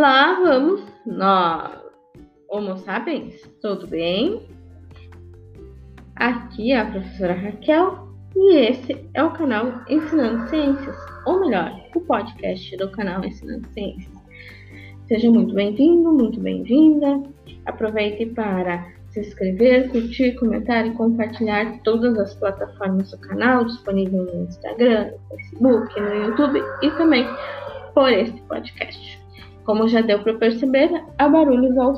Lá vamos nós. Homo sapiens, tudo bem? Aqui é a professora Raquel e esse é o canal Ensinando Ciências, ou melhor, o podcast do canal Ensinando Ciências. Seja muito bem-vindo, muito bem-vinda. Aproveite para se inscrever, curtir, comentar e compartilhar todas as plataformas do canal, disponível no Instagram, no Facebook, no YouTube e também por este podcast. Como já deu para perceber, há barulhos ao,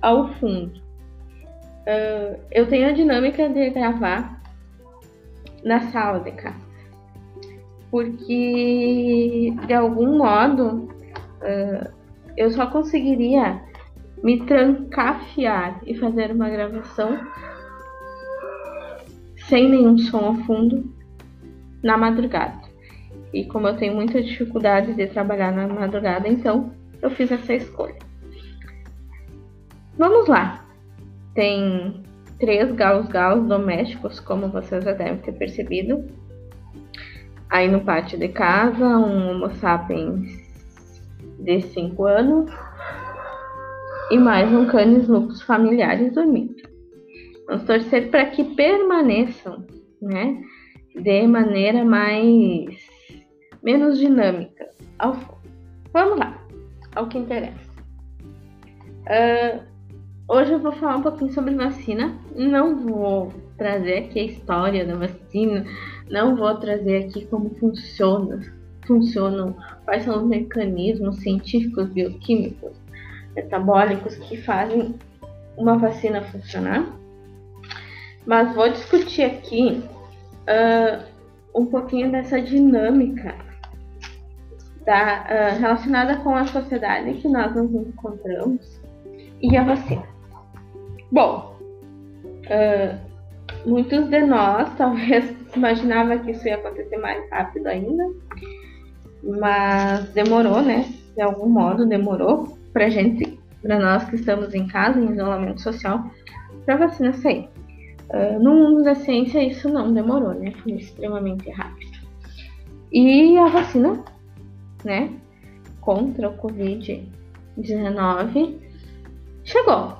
ao fundo. Uh, eu tenho a dinâmica de gravar na sala de casa, porque de algum modo uh, eu só conseguiria me trancafiar e fazer uma gravação sem nenhum som ao fundo na madrugada. E como eu tenho muita dificuldade de trabalhar na madrugada, então eu fiz essa escolha. Vamos lá. Tem três gaus-gaus domésticos, como vocês já devem ter percebido. Aí no pátio de casa, um Homo sapiens de 5 anos e mais um canis lupus familiares dormindo. Vamos torcer para que permaneçam, né, de maneira mais menos dinâmica. Vamos lá ao que interessa. Uh, hoje eu vou falar um pouquinho sobre vacina. Não vou trazer aqui a história da vacina, não vou trazer aqui como funciona, funcionam, quais são os mecanismos científicos, bioquímicos, metabólicos que fazem uma vacina funcionar. Mas vou discutir aqui uh, um pouquinho dessa dinâmica tá, uh, relacionada com a sociedade que nós nos encontramos e a vacina. Bom, uh, muitos de nós talvez imaginavam que isso ia acontecer mais rápido ainda, mas demorou, né? De algum modo demorou pra gente, para nós que estamos em casa, em isolamento social, para a vacina sair. Uh, no mundo da ciência isso não demorou, né? Foi extremamente rápido. E a vacina né, contra o Covid-19 chegou.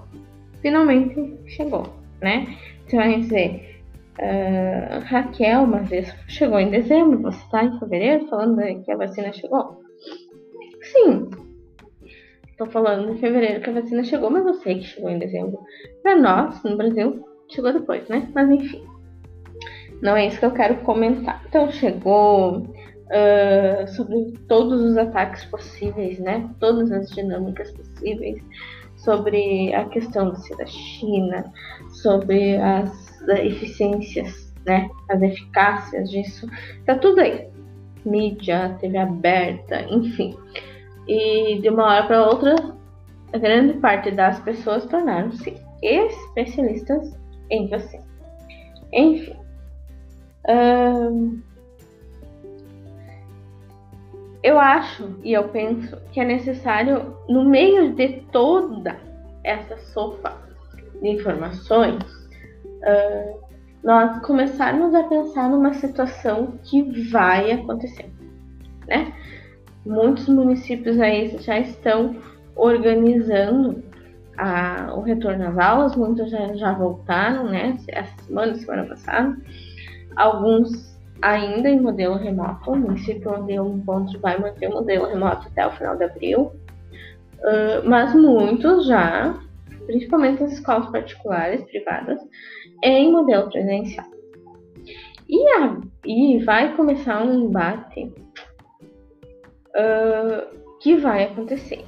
Finalmente chegou, né? Você vai dizer, uh, Raquel, mas isso chegou em dezembro, você está em fevereiro falando que a vacina chegou? Sim, estou falando em fevereiro que a vacina chegou, mas eu sei que chegou em dezembro. Para nós, no Brasil, chegou depois, né? Mas enfim, não é isso que eu quero comentar. Então, chegou, uh, sobre todos os ataques possíveis, né? Todas as dinâmicas possíveis, sobre a questão da China, sobre as eficiências, né? As eficácias disso, tá tudo aí. Mídia, TV aberta, enfim. E de uma hora para outra, a grande parte das pessoas tornaram-se especialistas em vacina. Enfim. Um, eu acho e eu penso que é necessário, no meio de toda essa sopa de informações, uh, nós começarmos a pensar numa situação que vai acontecer, né? Muitos municípios aí já estão organizando a, o retorno às aulas, muitos já, já voltaram, né? Essa semana, semana passada. Alguns ainda em modelo remoto. O município onde eu encontro vai manter o modelo remoto até o final de abril. Uh, mas muitos já, principalmente as escolas particulares, privadas, em modelo presencial. E, a, e vai começar um embate uh, que vai acontecer.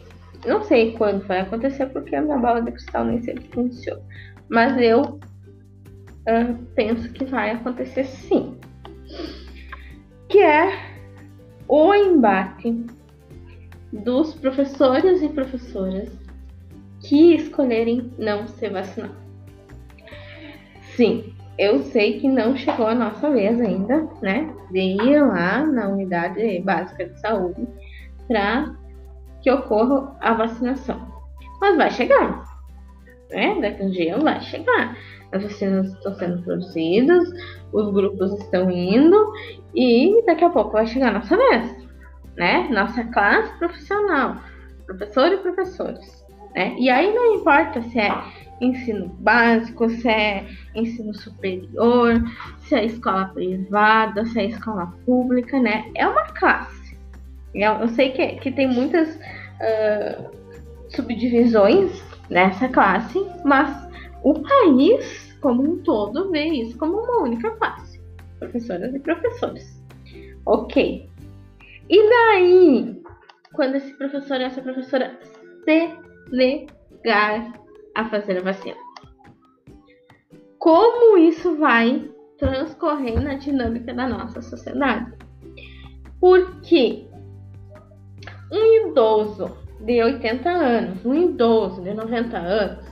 Não sei quando vai acontecer, porque a minha bola de cristal nem sempre funciona. Mas eu uh, penso que vai acontecer sim que é o embate dos professores e professoras que escolherem não se vacinar. Sim, eu sei que não chegou a nossa vez ainda, né? De ir lá na unidade básica de saúde para que ocorra a vacinação. Mas vai chegar, né? Daqui a um dia vai chegar as vacinas estão sendo produzidas, os grupos estão indo e daqui a pouco vai chegar a nossa vez, né? Nossa classe profissional. professor e professores. Né? E aí não importa se é ensino básico, se é ensino superior, se é escola privada, se é escola pública, né? É uma classe. Eu, sei que, que tem muitas uh, subdivisões nessa classe, mas o país como um todo vê isso como uma única classe. Professoras e professores. Ok. E daí, quando esse professor e essa professora se negar a fazer a vacina. Como isso vai transcorrer na dinâmica da nossa sociedade? Porque um idoso de 80 anos, um idoso de 90 anos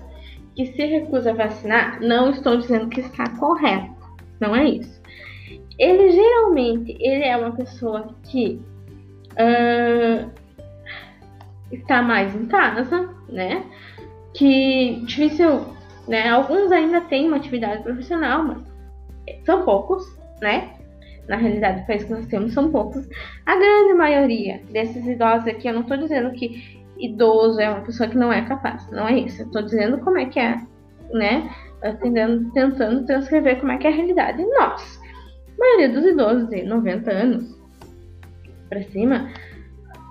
que se recusa a vacinar, não estou dizendo que está correto, não é isso. Ele geralmente ele é uma pessoa que uh, está mais em casa, né? que difícil, né? Alguns ainda têm uma atividade profissional, mas são poucos, né? Na realidade, o país que nós temos são poucos. A grande maioria desses idosos aqui, eu não estou dizendo que idoso é uma pessoa que não é capaz, não é isso. Eu estou dizendo como é que é, né? Tentando, tentando transcrever como é que é a realidade. Nós, a maioria dos idosos de 90 anos para cima,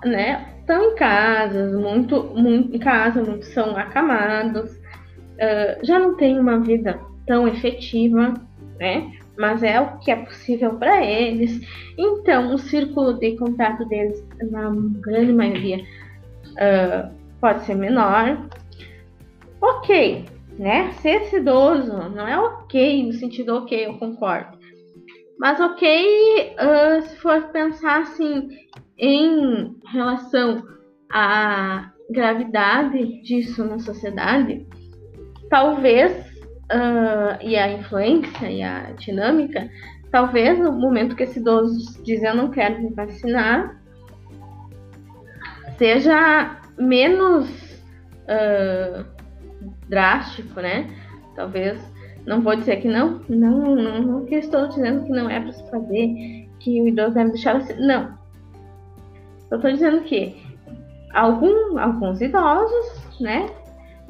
né? estão em casas, muito, muito em casa, muitos são acamados, uh, já não tem uma vida tão efetiva, né? Mas é o que é possível para eles. Então, o círculo de contato deles, na grande maioria, uh, pode ser menor. Ok, né? Ser esse idoso não é ok, no sentido ok, eu concordo. Mas ok, uh, se for pensar assim, em relação à gravidade disso na sociedade, talvez, uh, e a influência e a dinâmica, talvez no momento que esse idoso diz eu não quero me vacinar, seja menos uh, drástico, né? Talvez, não vou dizer que não, não, não, não que estou dizendo que não é para se fazer, que o idoso deve deixar assim, não, eu estou dizendo que algum, alguns idosos, né?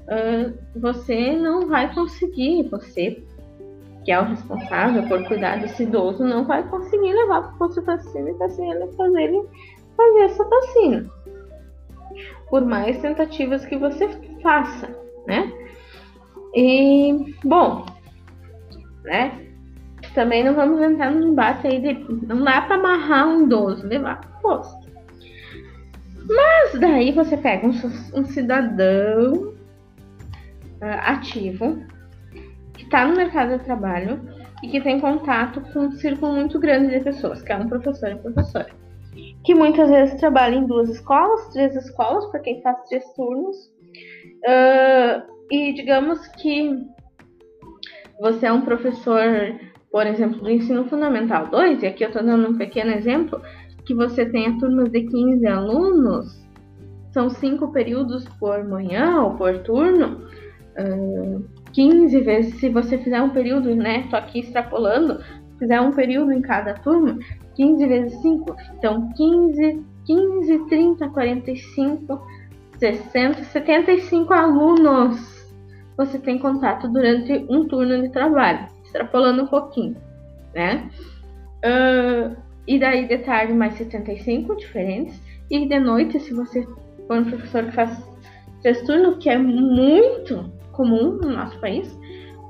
Uh, você não vai conseguir, você que é o responsável por cuidar desse idoso, não vai conseguir levar para o posto de vacina e fazer ele fazer essa vacina. Por mais tentativas que você faça, né? E, bom, né? Também não vamos entrar no embate aí de. Não dá para amarrar um idoso, levar para o posto. Mas daí você pega um, um cidadão uh, ativo que está no mercado de trabalho e que tem contato com um círculo muito grande de pessoas, que é um professor e professora, que muitas vezes trabalha em duas escolas, três escolas, para quem faz três turnos, uh, e digamos que você é um professor, por exemplo, do ensino fundamental 2, e aqui eu estou dando um pequeno exemplo, que você tenha turmas de 15 alunos, são cinco períodos por manhã ou por turno, uh, 15 vezes, se você fizer um período, né? Tô aqui extrapolando, fizer um período em cada turma, 15 vezes 5, então 15, 15, 30, 45, 60, 75 alunos você tem contato durante um turno de trabalho, extrapolando um pouquinho, né? Uh, e daí de tarde mais 75 diferentes. E de noite, se você for um professor que faz três turnos, que é muito comum no nosso país,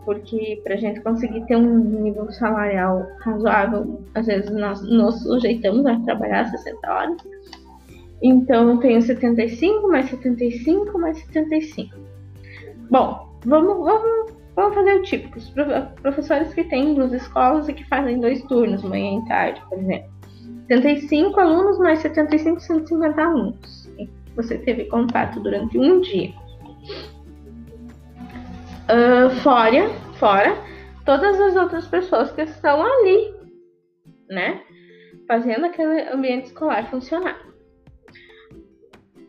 porque para a gente conseguir ter um nível salarial razoável, às vezes nós nos sujeitamos a trabalhar 60 horas. Então eu tenho 75 mais 75 mais 75. Bom, vamos, vamos, vamos fazer o típico. Os professores que têm duas escolas e que fazem dois turnos, manhã e tarde, por exemplo. 75 alunos mais 75, 150 alunos. Você teve contato durante um dia. Uh, fora, fora todas as outras pessoas que estão ali, né? Fazendo aquele ambiente escolar funcionar.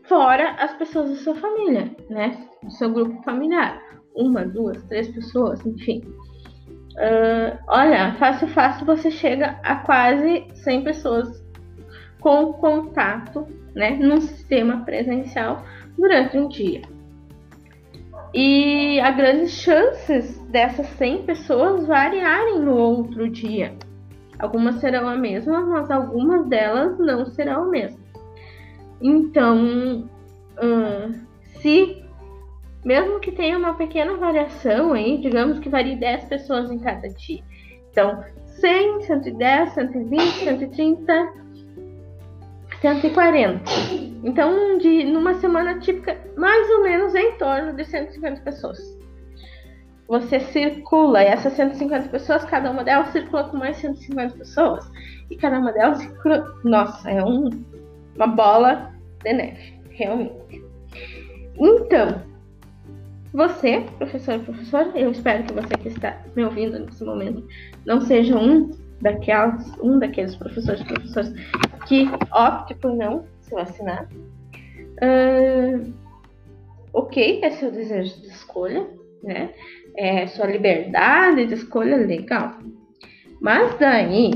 Fora as pessoas da sua família, né? Do seu grupo familiar. Uma, duas, três pessoas, enfim. Uh, olha, fácil, fácil você chega a quase 100 pessoas com contato, né, num sistema presencial durante um dia. E há grandes chances dessas 100 pessoas variarem no outro dia. Algumas serão a mesma, mas algumas delas não serão a mesma. Então, se mesmo que tenha uma pequena variação aí, digamos que varie 10 pessoas em cada dia. Então, 100, 110, 120, 130, 140. Então, de, numa semana típica, mais ou menos em torno de 150 pessoas. Você circula, e essas 150 pessoas, cada uma delas circula com mais 150 pessoas. E cada uma delas circula. Nossa, é um, uma bola de neve, realmente. Então, você, professor professora, eu espero que você que está me ouvindo nesse momento não seja um daquelas, um daqueles professores professoras que opte por não se vacinar. Uh, ok, é seu desejo de escolha, né? É sua liberdade de escolha legal. Mas daí,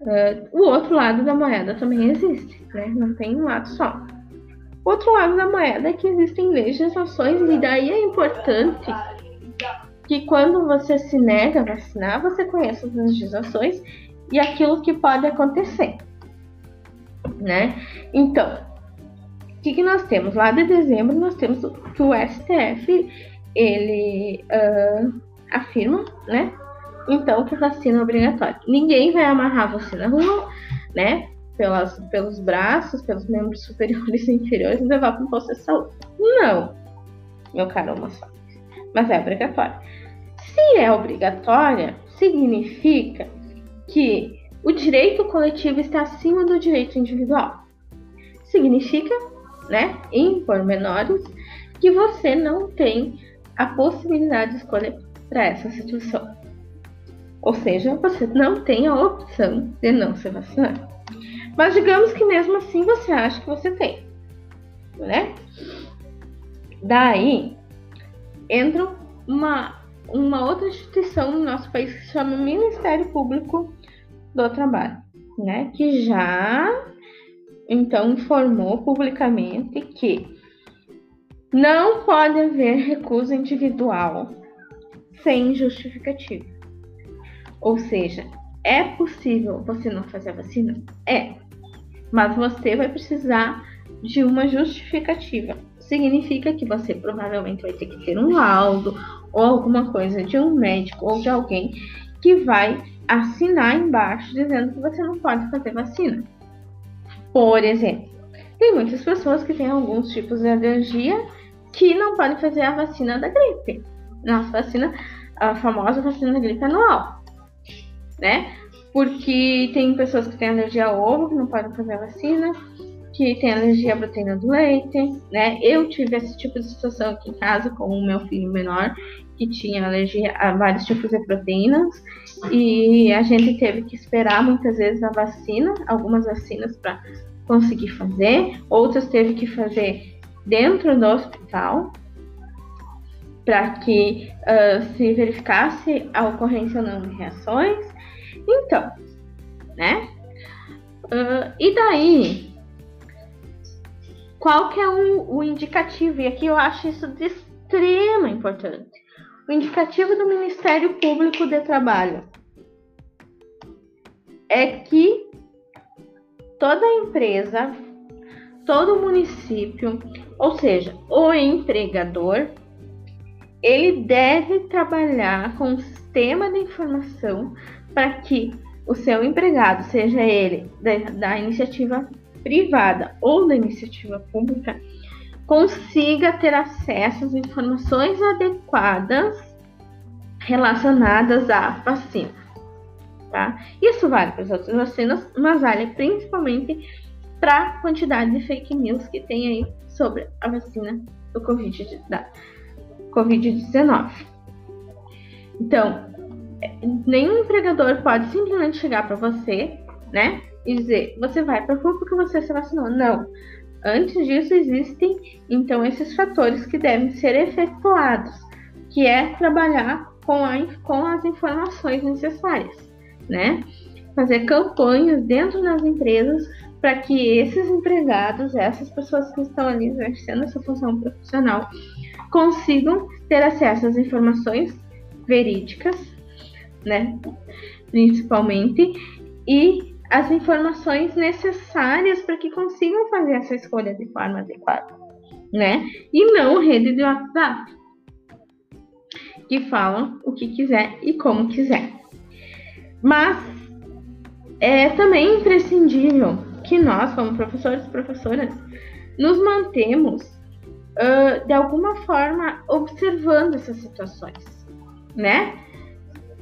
uh, o outro lado da moeda também existe, né? Não tem um lado só. Outro lado da moeda é que existem legislações e daí é importante que quando você se nega a vacinar, você conheça as legislações e aquilo que pode acontecer, né? Então, o que, que nós temos? Lá de dezembro nós temos que o STF ele uh, afirma, né? Então que vacina é obrigatória. Ninguém vai amarrar você na rua, né? pelas, pelos braços, pelos membros superiores e inferiores e levar para um posto de saúde. Não, meu caro homossexual. Mas é obrigatória. Se é obrigatória, significa que o direito coletivo está acima do direito individual. Significa, né, em pormenores, que você não tem a possibilidade de escolha para essa situação. Ou seja, você não tem a opção de não se vacinar. Mas digamos que mesmo assim você acha que você tem, né? Daí entra uma, uma outra instituição no nosso país que se chama Ministério Público do Trabalho, né? Que já então informou publicamente que não pode haver recusa individual sem justificativa. Ou seja, é possível você não fazer a vacina? É. Mas você vai precisar de uma justificativa. Significa que você provavelmente vai ter que ter um laudo ou alguma coisa de um médico ou de alguém que vai assinar embaixo dizendo que você não pode fazer vacina. Por exemplo, tem muitas pessoas que têm alguns tipos de alergia que não podem fazer a vacina da gripe. Nossa vacina, a famosa vacina da gripe anual né? Porque tem pessoas que têm alergia ao ovo, que não podem fazer a vacina, que tem alergia à proteína do leite, né? Eu tive esse tipo de situação aqui em casa com o meu filho menor, que tinha alergia a vários tipos de proteínas, e a gente teve que esperar muitas vezes a vacina, algumas vacinas para conseguir fazer, outras teve que fazer dentro do hospital, para que uh, se verificasse a ocorrência ou não de reações. Então, né? Uh, e daí, qual que é o, o indicativo? E aqui eu acho isso de extrema importância. O indicativo do Ministério Público de Trabalho é que toda empresa, todo município, ou seja, o empregador, ele deve trabalhar com um sistema de informação para que o seu empregado, seja ele da, da iniciativa privada ou da iniciativa pública, consiga ter acesso às informações adequadas relacionadas à vacina. Tá? Isso vale para as outras vacinas, mas vale principalmente para a quantidade de fake news que tem aí sobre a vacina do Covid-19. COVID então, nenhum empregador pode simplesmente chegar para você, né, e dizer, você vai para rua porque você se vacinou. Não. Antes disso existem então esses fatores que devem ser efetuados, que é trabalhar com, a, com as informações necessárias, né? Fazer campanhas dentro das empresas para que esses empregados, essas pessoas que estão ali exercendo essa função profissional, consigam ter acesso às informações verídicas, né, principalmente, e as informações necessárias para que consigam fazer essa escolha de forma adequada, né? E não rede de WhatsApp que falam o que quiser e como quiser. Mas é também imprescindível que nós, como professores e professoras, nos mantemos uh, de alguma forma observando essas situações, né?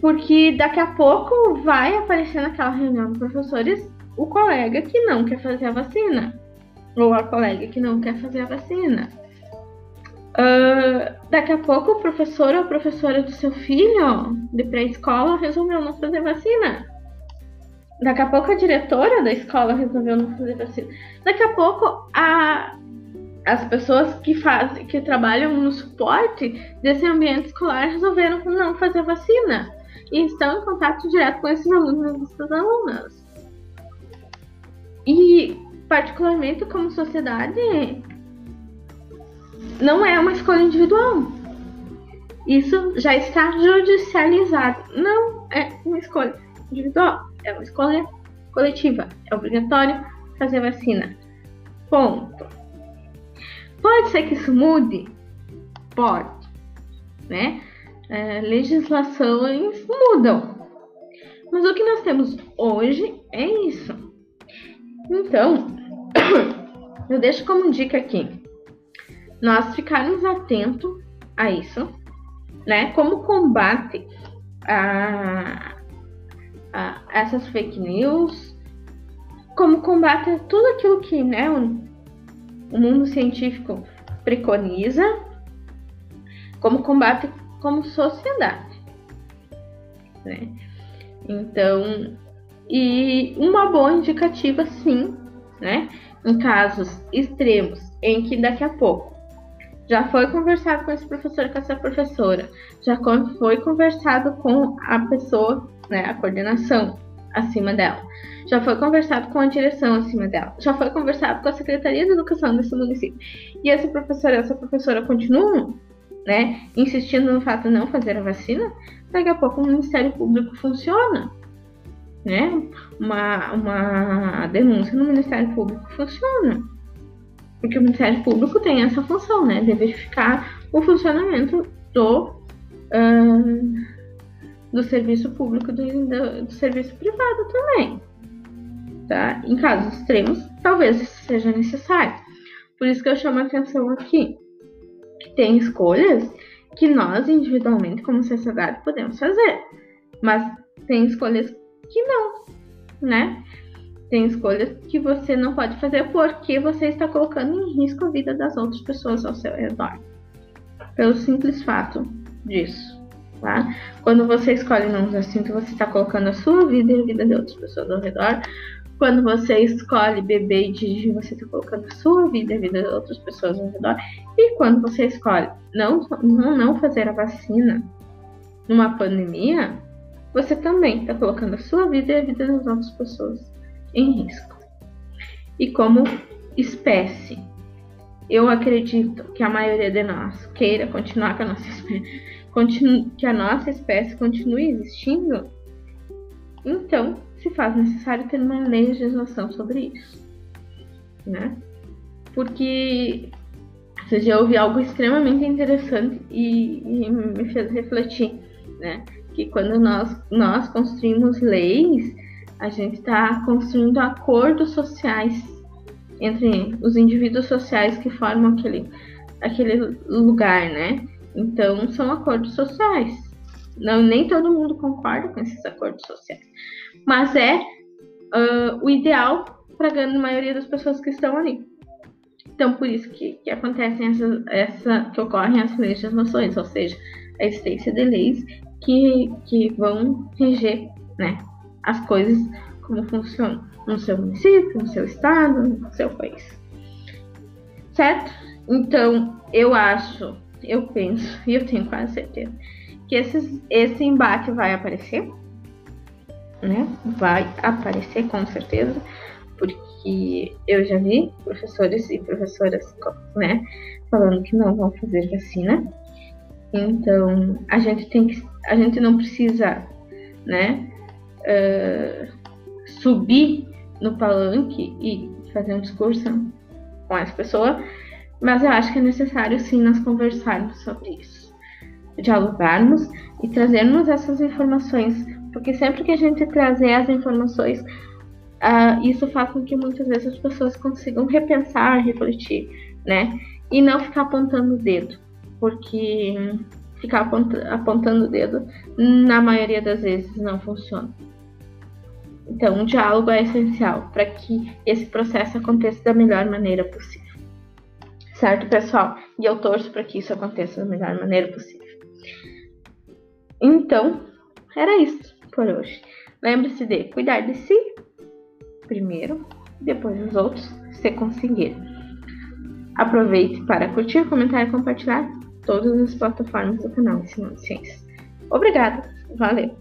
Porque daqui a pouco vai aparecer naquela reunião de professores o colega que não quer fazer a vacina, ou a colega que não quer fazer a vacina. Uh, daqui a pouco o professor ou a professora do seu filho de pré-escola resolveu não fazer vacina. Daqui a pouco a diretora da escola resolveu não fazer vacina. Daqui a pouco a, as pessoas que fazem, que trabalham no suporte desse ambiente escolar resolveram não fazer vacina e estão em contato direto com esses alunos e essas alunas. E particularmente como sociedade não é uma escolha individual. Isso já está judicializado. Não é uma escolha individual, é uma escolha coletiva. É obrigatório fazer vacina. Ponto. Pode ser que isso mude? Pode. Né? É, legislações mudam. Mas o que nós temos hoje é isso. Então, eu deixo como dica aqui nós ficarmos atentos a isso, né? Como combate a, a essas fake news, como combate a tudo aquilo que né, o, o mundo científico preconiza, como combate como sociedade, né? Então, e uma boa indicativa, sim, né? Em casos extremos, em que daqui a pouco já foi conversado com esse professor, com essa professora, já foi conversado com a pessoa, né, a coordenação acima dela, já foi conversado com a direção acima dela, já foi conversado com a Secretaria de Educação desse município. E esse professor e essa professora continuam, né, insistindo no fato de não fazer a vacina, daqui a pouco o Ministério Público funciona. Né? Uma, uma denúncia no Ministério Público funciona. Porque o Ministério Público tem essa função, né? De verificar o funcionamento do, uh, do serviço público do, do, do, serviço privado também. Tá? Em casos extremos, talvez isso seja necessário. Por isso que eu chamo a atenção aqui. Que tem escolhas que nós, individualmente, como sociedade, podemos fazer. Mas tem escolhas que não, né? Tem escolhas que você não pode fazer porque você está colocando em risco a vida das outras pessoas ao seu redor. Pelo simples fato disso. Tá? Quando você escolhe não usar cinto, você está colocando a sua vida e a vida de outras pessoas ao redor. Quando você escolhe beber e dirigir, você está colocando a sua vida e a vida de outras pessoas ao redor. E quando você escolhe não, não, não fazer a vacina numa pandemia, você também está colocando a sua vida e a vida das outras pessoas em risco. E como espécie, eu acredito que a maioria de nós queira continuar com a nossa espécie, que a nossa espécie continue existindo, então se faz necessário ter uma legislação sobre isso, né? Porque você já ouvi algo extremamente interessante e, e, me fez refletir, né? Que quando nós, nós construímos leis, a gente está construindo acordos sociais entre os indivíduos sociais que formam aquele, aquele lugar, né? Então, são acordos sociais. Não, nem todo mundo concorda com esses acordos sociais, mas é uh, o ideal para a grande maioria das pessoas que estão ali. Então, por isso que, que acontecem essa, essa, que ocorrem as legislações, ou seja, a existência de leis que, que vão reger né, as coisas como funcionam no seu município, no seu estado, no seu país. Certo? Então, eu acho, eu penso e eu tenho quase certeza que esses, esse embate vai aparecer, né? Vai aparecer com certeza, porque eu já vi professores e professoras, né, falando que não vão fazer vacina. Então, a gente tem que, a gente não precisa, né, uh, subir no palanque e fazer um discurso com essa pessoa, mas eu acho que é necessário sim nós conversarmos sobre isso, dialogarmos e trazermos essas informações, porque sempre que a gente trazer as informações, uh, isso faz com que muitas vezes as pessoas consigam repensar, refletir, né? E não ficar apontando o dedo, porque ficar apontando o dedo, na maioria das vezes, não funciona. Então, o diálogo é essencial para que esse processo aconteça da melhor maneira possível. Certo, pessoal? E eu torço para que isso aconteça da melhor maneira possível. Então, era isso por hoje. Lembre-se de cuidar de si primeiro, depois dos outros, se conseguir. Aproveite para curtir, comentar e compartilhar todas as plataformas do canal Ensinando Ciências. Obrigada, valeu!